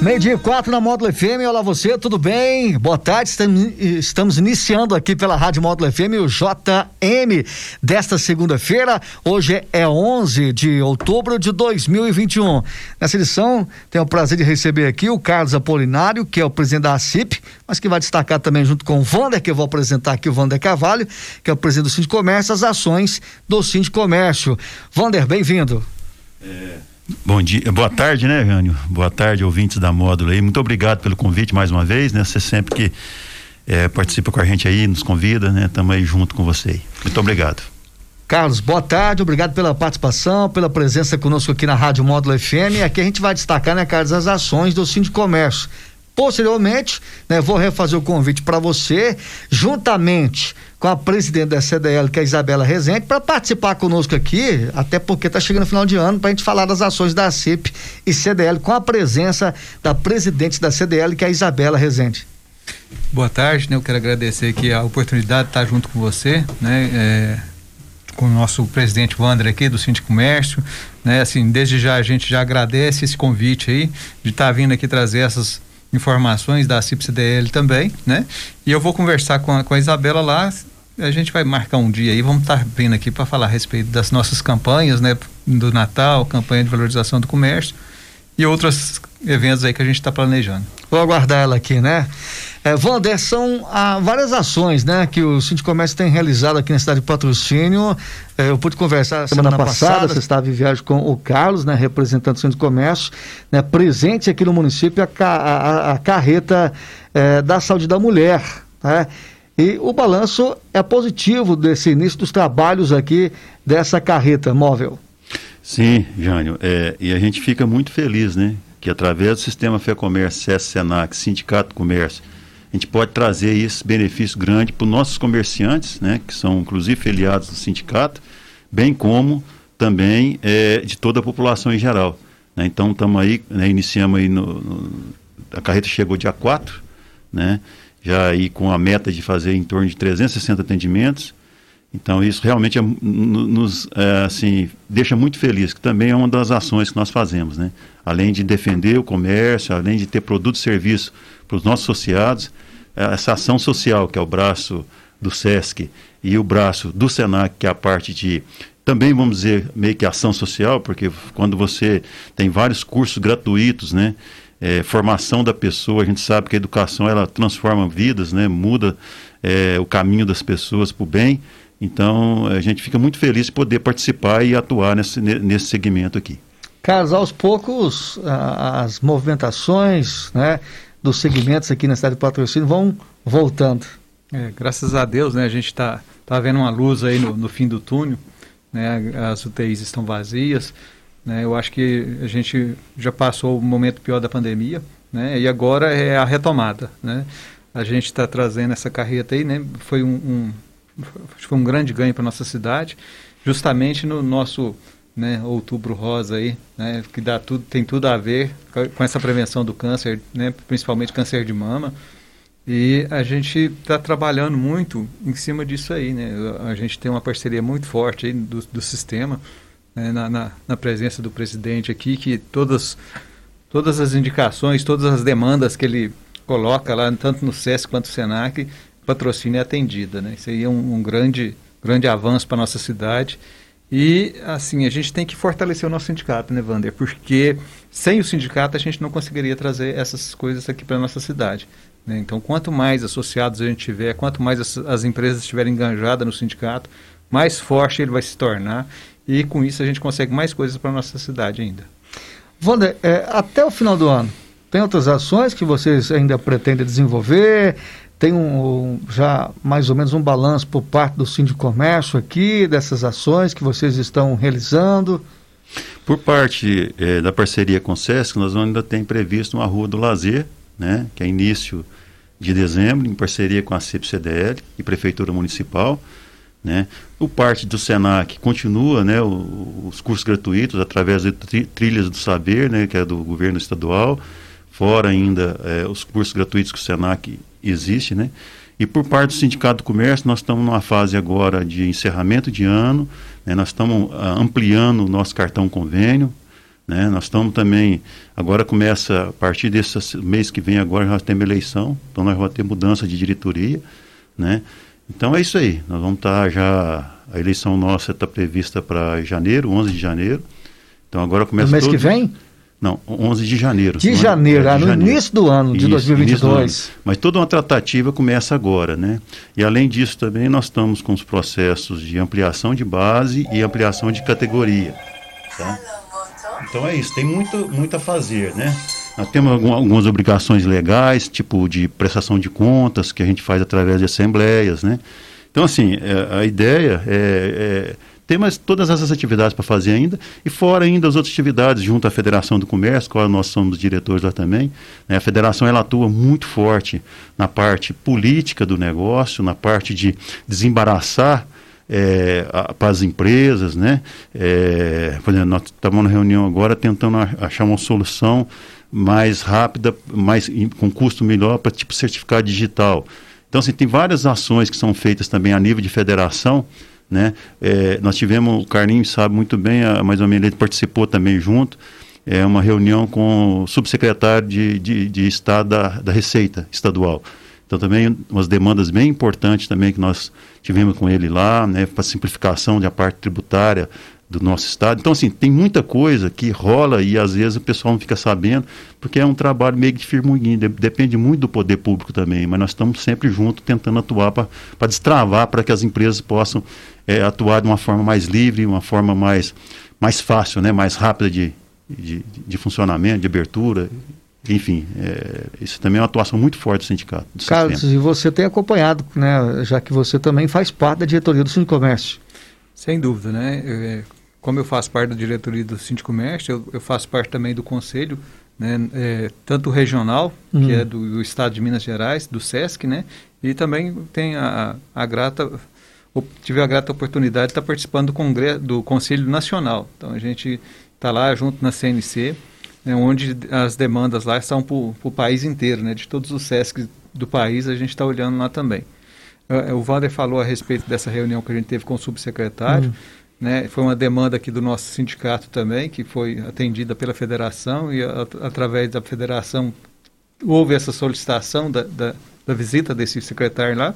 Meio dia quatro na Módulo FM, olá você, tudo bem? Boa tarde, estamos iniciando aqui pela Rádio Módulo FM o JM desta segunda-feira, hoje é 11 de outubro de 2021. Nessa edição, tenho o prazer de receber aqui o Carlos Apolinário, que é o presidente da ACIP, mas que vai destacar também junto com o Vander, que eu vou apresentar aqui o Vander Carvalho, que é o presidente do Sindicato Comércio, as ações do Sindicato Comércio. Vander, bem-vindo. É... Bom dia, boa tarde, né, Jânio? Boa tarde, ouvintes da Módulo aí. Muito obrigado pelo convite mais uma vez, né? Você sempre que é, participa com a gente aí, nos convida, né? Estamos aí junto com você. Muito obrigado. Carlos, boa tarde, obrigado pela participação, pela presença conosco aqui na Rádio Módulo FM. Aqui a gente vai destacar, né, Carlos, as ações do Sindicato Comércio. Posteriormente, né, vou refazer o convite para você, juntamente com a presidente da CDL, que é a Isabela Rezende, para participar conosco aqui, até porque está chegando o final de ano, para a gente falar das ações da CIP e CDL, com a presença da presidente da CDL, que é a Isabela Rezende. Boa tarde, né? Eu quero agradecer aqui a oportunidade de estar junto com você, né? É, com o nosso presidente Wander aqui do Sindicato Comércio, né? Assim, desde já a gente já agradece esse convite aí de estar vindo aqui trazer essas informações da CIPCDL também, né? E eu vou conversar com a, com a Isabela lá, a gente vai marcar um dia aí, vamos estar vindo aqui para falar a respeito das nossas campanhas, né? Do Natal, campanha de valorização do comércio e outros eventos aí que a gente está planejando. Vou aguardar ela aqui, né? É, Wander, são ah, várias ações, né, que o Sindicato Comércio tem realizado aqui na cidade de Patrocínio. É, eu pude conversar semana, semana passada, passada, você estava em viagem com o Carlos, né, representante do Sindicato Comércio, né, presente aqui no município a, a, a carreta é, da saúde da mulher, né? E o balanço é positivo desse início dos trabalhos aqui dessa carreta móvel. Sim, Jânio, é, e a gente fica muito feliz, né? Que através do sistema Fé Comércio, CS Senac, Sindicato Comércio, a gente pode trazer esse benefício grande para os nossos comerciantes, né? Que são inclusive filiados do sindicato, bem como também é, de toda a população em geral. Né? Então estamos aí, né, iniciamos aí no, no, a carreta chegou dia 4, né? Já aí com a meta de fazer em torno de 360 atendimentos então isso realmente é, nos é, assim deixa muito feliz, que também é uma das ações que nós fazemos, né? Além de defender o comércio, além de ter produto e serviço para os nossos associados, é, essa ação social que é o braço do SESC e o braço do SENAC, que é a parte de também vamos dizer meio que ação social, porque quando você tem vários cursos gratuitos, né? É, formação da pessoa, a gente sabe que a educação ela transforma vidas, né? Muda é, o caminho das pessoas para o bem. Então, a gente fica muito feliz de poder participar e atuar nesse, nesse segmento aqui. Carlos, aos poucos, as movimentações né, dos segmentos aqui na cidade de Patrocínio vão voltando. É, graças a Deus, né, a gente está tá vendo uma luz aí no, no, fim do túnel, né, as UTIs estão vazias, né, eu acho que a gente já passou o momento pior da pandemia, né, e agora é a retomada, né, a gente está trazendo essa carreta aí, né, foi um, um foi um grande ganho para nossa cidade, justamente no nosso né, outubro rosa aí, né, que dá tudo, tem tudo a ver com essa prevenção do câncer, né, principalmente câncer de mama. E a gente está trabalhando muito em cima disso aí, né? A gente tem uma parceria muito forte aí do, do sistema, né, na, na, na, presença do presidente aqui, que todas, todas as indicações, todas as demandas que ele coloca lá, tanto no SESC quanto no SENAC, patrocínio é atendida, né? Isso aí é um, um grande, grande avanço para nossa cidade. E, assim, a gente tem que fortalecer o nosso sindicato, né, Wander? Porque sem o sindicato a gente não conseguiria trazer essas coisas aqui para nossa cidade. Né? Então, quanto mais associados a gente tiver, quanto mais as, as empresas estiverem enganjadas no sindicato, mais forte ele vai se tornar. E com isso a gente consegue mais coisas para nossa cidade ainda. Wander, é, até o final do ano, tem outras ações que vocês ainda pretendem desenvolver? tem um, já mais ou menos um balanço por parte do Sindicato Comércio aqui, dessas ações que vocês estão realizando? Por parte eh, da parceria com o SESC, nós ainda tem previsto uma Rua do Lazer, né, que é início de dezembro, em parceria com a CIP-CDL e Prefeitura Municipal. Né? O parte do SENAC continua né, os cursos gratuitos através de Trilhas do Saber, né, que é do governo estadual, fora ainda é, os cursos gratuitos que o SENAC existe. Né? E por parte do Sindicato do Comércio, nós estamos numa fase agora de encerramento de ano, né, nós estamos ah, ampliando o nosso cartão convênio, né? Nós estamos também, agora começa, a partir desse mês que vem agora, nós temos eleição, então nós vamos ter mudança de diretoria, né? Então é isso aí, nós vamos estar já, a eleição nossa está prevista para janeiro, 11 de janeiro, então agora começa... No mês todo... que vem? Não, 11 de janeiro. De janeiro, é, de no janeiro. início do ano de Isso, 2022. Do ano. Mas toda uma tratativa começa agora, né? E além disso também nós estamos com os processos de ampliação de base e ampliação de categoria. Tá? Então é isso, tem muito, muito a fazer, né? Temos algumas obrigações legais, tipo de prestação de contas, que a gente faz através de assembleias, né? Então, assim, é, a ideia é, é ter mais todas essas atividades para fazer ainda, e fora ainda as outras atividades junto à Federação do Comércio, qual nós somos diretores lá também. Né? A federação ela atua muito forte na parte política do negócio, na parte de desembaraçar é, para as empresas, né? É, por exemplo, nós estamos na reunião agora tentando achar uma solução mais rápida, mais com custo melhor para tipo certificado digital. Então, assim, tem várias ações que são feitas também a nível de federação, né? É, nós tivemos, o Carlinhos sabe muito bem, a, mais ou menos ele participou também junto, é uma reunião com o subsecretário de, de, de Estado da, da Receita Estadual. Então também umas demandas bem importantes também que nós tivemos com ele lá, né, para simplificação da parte tributária do nosso estado. Então assim, tem muita coisa que rola e às vezes o pessoal não fica sabendo, porque é um trabalho meio que de firmiguinho, depende muito do poder público também, mas nós estamos sempre juntos tentando atuar para destravar para que as empresas possam é, atuar de uma forma mais livre, uma forma mais, mais fácil, né, mais rápida de, de, de funcionamento, de abertura enfim, é, isso também é uma atuação muito forte do sindicato. Do Carlos, sistema. e você tem acompanhado, né, já que você também faz parte da diretoria do Sindicomércio. Sem dúvida, né? É, como eu faço parte da diretoria do Sindicomércio, eu, eu faço parte também do conselho, né, é, tanto regional, hum. que é do, do, estado de Minas Gerais, do SESC, né? E também tem a, a grata tive a grata oportunidade de estar participando do congresso do Conselho Nacional. Então a gente está lá junto na CNC né, onde as demandas lá são para o país inteiro, né, de todos os SESCs do país, a gente está olhando lá também. Uh, o Wander falou a respeito dessa reunião que a gente teve com o subsecretário, uhum. Né, foi uma demanda aqui do nosso sindicato também, que foi atendida pela federação e a, através da federação houve essa solicitação da, da, da visita desse secretário lá.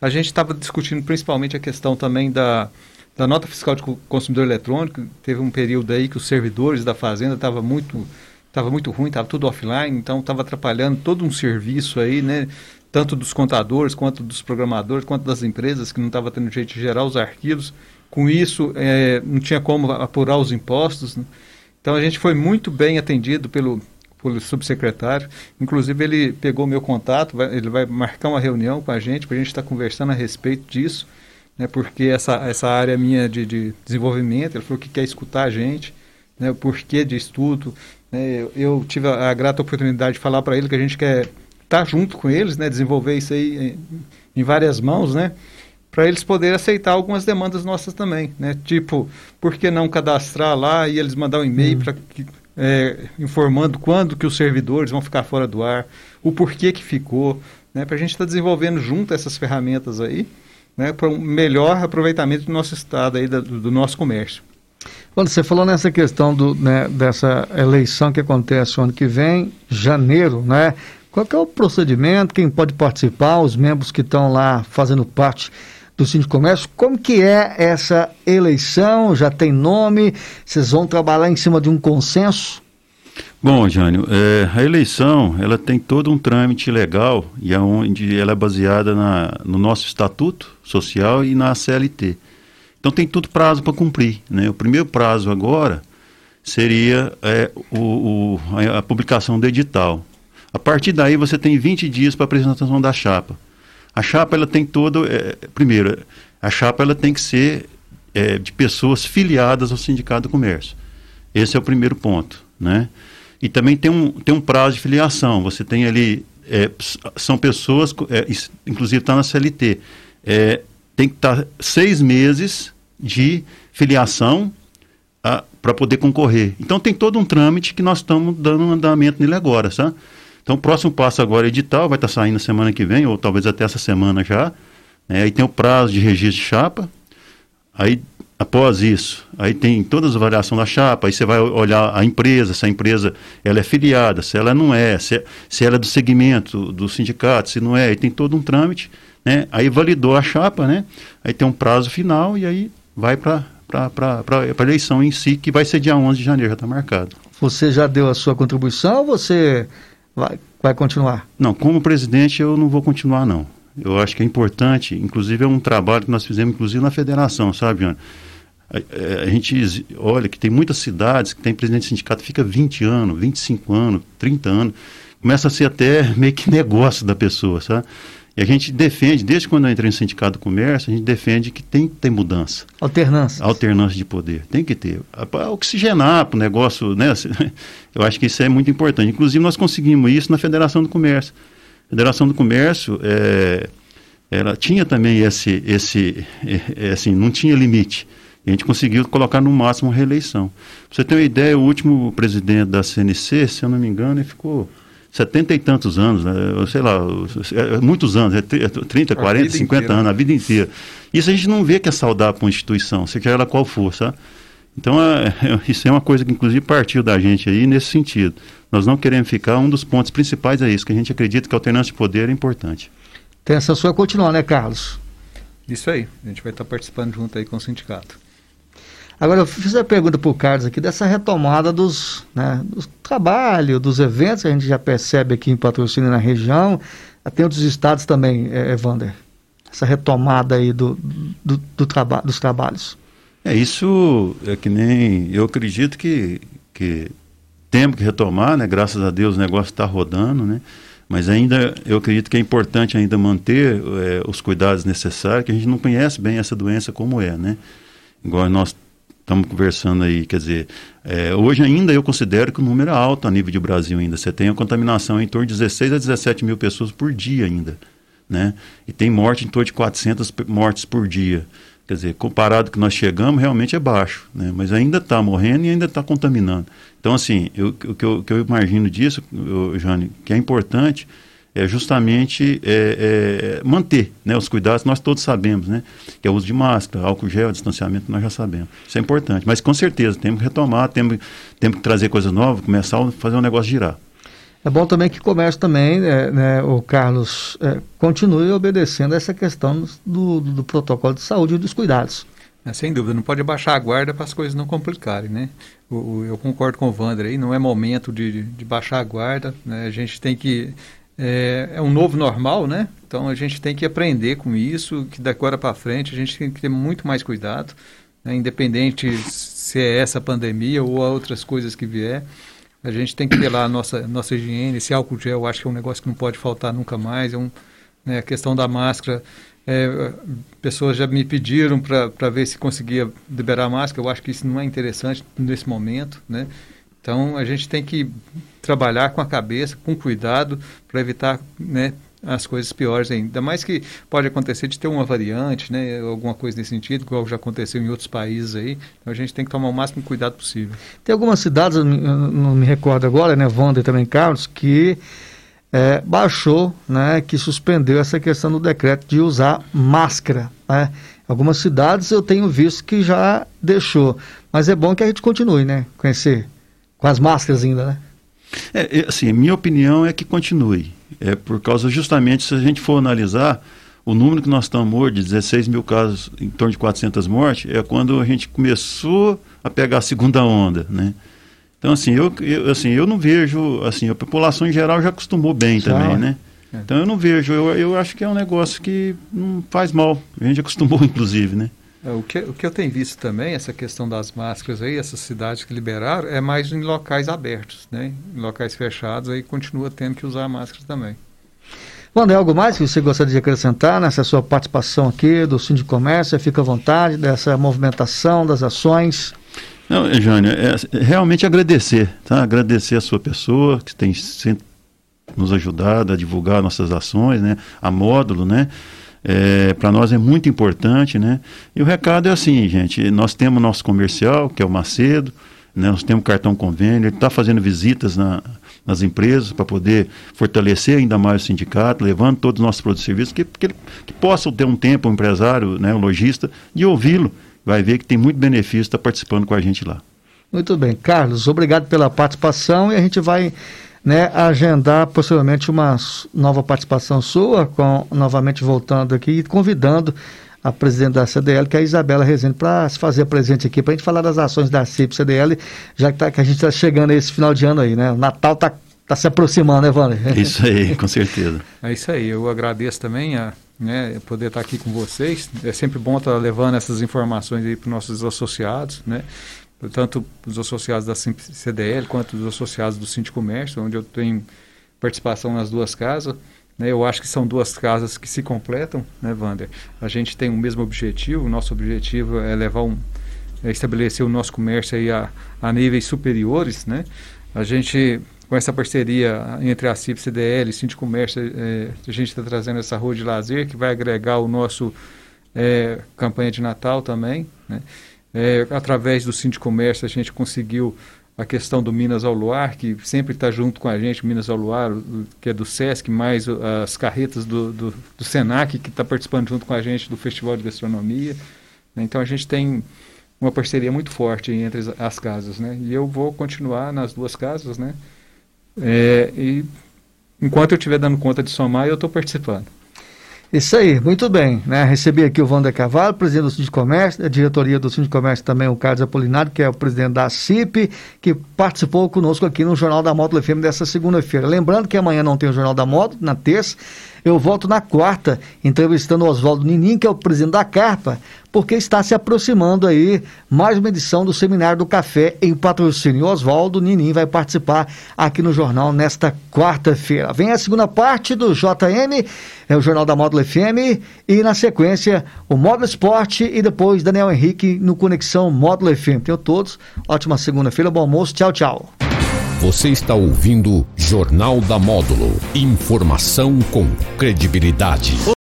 A gente estava discutindo principalmente a questão também da, da nota fiscal de consumidor eletrônico, teve um período aí que os servidores da fazenda estavam muito estava muito ruim, estava tudo offline, então estava atrapalhando todo um serviço aí, né? Tanto dos contadores, quanto dos programadores, quanto das empresas que não estava tendo jeito de gerar os arquivos. Com isso, é, não tinha como apurar os impostos. Né? Então a gente foi muito bem atendido pelo, pelo subsecretário. Inclusive, ele pegou meu contato, vai, ele vai marcar uma reunião com a gente para a gente estar tá conversando a respeito disso né, porque essa, essa área minha de, de desenvolvimento, ele falou que quer escutar a gente, né, o porquê de estudo. Né, eu, eu, tive a, a, grata oportunidade de falar para ele que a gente quer estar tá junto com eles, né, desenvolver isso aí em, em várias mãos, né, para eles poderem aceitar algumas demandas nossas também, né, tipo, por que não cadastrar lá e eles mandar um e-mail hum. para é, informando quando que os servidores vão ficar fora do ar, o porquê que ficou, né, para a gente estar tá desenvolvendo junto essas ferramentas aí, né, para um melhor aproveitamento do nosso estado, aí, do, do nosso comércio. Quando você falou nessa questão do, né, dessa eleição que acontece ano que vem, janeiro, né? Qual é o procedimento? Quem pode participar? Os membros que estão lá fazendo parte do Sindicato Comércio. Como que é essa eleição? Já tem nome? Vocês vão trabalhar em cima de um consenso? Bom, Jânio, é, a eleição ela tem todo um trâmite legal e é onde ela é baseada na, no nosso estatuto social e na CLT. Então tem todo prazo para cumprir. Né? O primeiro prazo agora seria é, o, o, a, a, publicação do edital. A partir daí você tem 20 dias para apresentação da chapa. A chapa ela tem todo, é, primeiro, a chapa ela tem que ser é, de pessoas filiadas ao Sindicato do Comércio. Esse é o primeiro ponto, né? E também tem um, tem um prazo de filiação. Você tem ali é, são pessoas, é, inclusive está na CLT, é, tem que estar tá seis meses de filiação para poder concorrer. Então tem todo um trâmite que nós estamos dando um andamento nele agora, sabe? Então o próximo passo agora é edital, vai estar tá saindo semana que vem, ou talvez até essa semana já. Né? Aí tem o prazo de registro de chapa. Aí após isso, aí tem todas as variações da chapa, aí você vai olhar a empresa, se a empresa ela é filiada, se ela não é, se, se ela é do segmento do sindicato, se não é, aí tem todo um trâmite, né? Aí validou a chapa, né? Aí tem um prazo final e aí vai para a eleição em si, que vai ser dia 11 de janeiro, já está marcado. Você já deu a sua contribuição você vai, vai continuar? Não, como presidente eu não vou continuar não. Eu acho que é importante, inclusive é um trabalho que nós fizemos, inclusive na federação, sabe, Ana? A, a, gente olha que tem muitas cidades que tem presidente de sindicato fica 20 anos, 25 anos, 30 anos, começa a ser até meio que negócio da pessoa, sabe? E a gente defende, desde quando eu entrei no Sindicato do Comércio, a gente defende que tem que ter mudança. Alternância. Alternância de poder. Tem que ter. Para oxigenar para o negócio, né? Eu acho que isso é muito importante. Inclusive, nós conseguimos isso na Federação do Comércio. A Federação do Comércio, é, ela tinha também esse, esse, é, é, assim, não tinha limite. E a gente conseguiu colocar no máximo a reeleição. Pra você ter uma ideia, o último presidente da CNC, se eu não me engano, ele ficou setenta e tantos anos, né? sei lá, é, muitos anos, é 30, 40, 50 inteira. anos, a vida inteira. Isso a gente não vê que é saudável para uma instituição, seja ela qual for, sabe? Então, é, é, isso é uma coisa que, inclusive, partiu da gente aí nesse sentido. Nós não queremos ficar, um dos pontos principais é isso, que a gente acredita que a alternância de poder é importante. Tem essa sua continuar, né, Carlos? Isso aí, a gente vai estar participando junto aí com o sindicato. Agora, eu fiz a pergunta para o Carlos aqui dessa retomada dos, né, trabalho, dos eventos que a gente já percebe aqui em patrocínio na região, tem outros estados também, é, Evander. Essa retomada aí do, do, do traba dos trabalhos. É, isso é que nem. Eu acredito que, que temos que retomar, né? Graças a Deus o negócio está rodando, né? Mas ainda eu acredito que é importante ainda manter é, os cuidados necessários, que a gente não conhece bem essa doença como é, né? Igual nós estamos conversando aí, quer dizer, é, hoje ainda eu considero que o número é alto a nível de Brasil ainda. Você tem a contaminação em torno de 16 a 17 mil pessoas por dia ainda, né? E tem morte em torno de 400 mortes por dia. Quer dizer, comparado que nós chegamos, realmente é baixo, né? Mas ainda está morrendo e ainda está contaminando. Então, assim, o que eu, que eu imagino disso, eu, Jane, que é importante é justamente é, é, manter né, os cuidados, nós todos sabemos, né? Que é o uso de máscara, álcool gel, distanciamento, nós já sabemos. Isso é importante. Mas com certeza, temos que retomar, temos, temos que trazer coisas novas, começar a fazer um negócio girar. É bom também que o comércio também, é, né, o Carlos, é, continue obedecendo essa questão do, do, do, protocolo de saúde e dos cuidados. É, sem dúvida, não pode baixar a guarda para as coisas não complicarem, né? O, o, eu concordo com o Wander aí, não é momento de, de baixar a guarda, né? A gente tem que é, é, um novo normal, né? Então a gente tem que aprender com isso, que da agora para frente a gente tem que ter muito mais cuidado, né? independente se é essa pandemia ou outras coisas que vier. A gente tem que ter lá a nossa, nossa higiene. Esse álcool gel, eu acho que é um negócio que não pode faltar nunca mais. É um, né, a questão da máscara. É, pessoas já me pediram para ver se conseguia liberar a máscara. Eu acho que isso não é interessante nesse momento, né? Então a gente tem que trabalhar com a cabeça, com cuidado, para evitar né, as coisas piores ainda. Ainda mais que pode acontecer de ter uma variante, né, alguma coisa nesse sentido, igual já aconteceu em outros países aí. Então a gente tem que tomar o máximo cuidado possível. Tem algumas cidades, não me recordo agora, né, Wanda e também Carlos, que é, baixou, né, que suspendeu essa questão do decreto de usar máscara. Né? Algumas cidades eu tenho visto que já deixou. Mas é bom que a gente continue, né? Conhecer com as máscaras ainda, né? É, é, assim, minha opinião é que continue. É por causa justamente, se a gente for analisar, o número que nós estamos hoje, de 16 mil casos, em torno de 400 mortes, é quando a gente começou a pegar a segunda onda, né? Então, assim, eu, eu, assim, eu não vejo, assim, a população em geral já acostumou bem já. também, né? É. Então eu não vejo, eu, eu acho que é um negócio que não faz mal. A gente acostumou, inclusive, né? É, o que, o que eu tenho visto também, essa questão das máscaras aí, essas cidades que liberaram, é mais em locais abertos, né? Em locais fechados, aí continua tendo que usar máscara também. Wander, algo mais que você gostaria de acrescentar nessa sua participação aqui do Sindicato de Comércio? Fica à vontade dessa movimentação, das ações. Não, Jânio, é realmente agradecer, tá? Agradecer a sua pessoa, que tem sempre nos ajudado a divulgar nossas ações, né? A módulo, né? É, para nós é muito importante, né? E o recado é assim, gente, nós temos nosso comercial, que é o Macedo, né? nós temos cartão convênio, ele está fazendo visitas na, nas empresas para poder fortalecer ainda mais o sindicato, levando todos os nossos produtos e serviços, que, que, que possam ter um tempo, o um empresário, né, o um lojista, de ouvi-lo, vai ver que tem muito benefício estar tá participando com a gente lá. Muito bem. Carlos, obrigado pela participação e a gente vai né, agendar possivelmente uma nova participação sua, com, novamente voltando aqui e convidando a presidente da CDL, que é a Isabela Rezende, para se fazer presente aqui, para a gente falar das ações da CIP CDL, já que, tá, que a gente está chegando a esse final de ano aí, né? O Natal está tá se aproximando, né, Wander? Isso aí, com certeza. É isso aí, eu agradeço também a né, poder estar aqui com vocês. É sempre bom estar levando essas informações aí para os nossos associados, né? Tanto os associados da CDL quanto os associados do Cinti Comércio, onde eu tenho participação nas duas casas. Né? Eu acho que são duas casas que se completam, né, Wander? A gente tem o mesmo objetivo, o nosso objetivo é levar um, é estabelecer o nosso comércio aí a, a níveis superiores, né? A gente, com essa parceria entre a CIP, CDL Cinti Comércio, é, a gente está trazendo essa rua de lazer que vai agregar o nosso é, campanha de Natal também, né? É, através do Cinti Comércio a gente conseguiu a questão do Minas ao Luar, que sempre está junto com a gente, Minas ao Luar, que é do SESC, mais as carretas do, do, do SENAC, que está participando junto com a gente do Festival de Gastronomia. Então a gente tem uma parceria muito forte entre as casas, né? E eu vou continuar nas duas casas, né? É, e enquanto eu estiver dando conta de somar, eu estou participando. Isso aí, muito bem. Né? Recebi aqui o Wander Cavallo, presidente do Sindicato Comércio, da diretoria do Sindicato Comércio também o Carlos Apolinário, que é o presidente da CIP, que participou conosco aqui no Jornal da Módulo FM dessa segunda-feira. Lembrando que amanhã não tem o Jornal da Módulo, na terça, eu volto na quarta, entrevistando o Oswaldo Ninim, que é o presidente da Carpa, porque está se aproximando aí mais uma edição do Seminário do Café em patrocínio. Oswaldo Ninim vai participar aqui no jornal nesta quarta-feira. Vem a segunda parte do JM, é o Jornal da Módulo FM, e na sequência o Módulo Esporte e depois Daniel Henrique no Conexão Módulo FM. Tenham todos, ótima segunda-feira, bom almoço, tchau, tchau. Você está ouvindo Jornal da Módulo. Informação com credibilidade.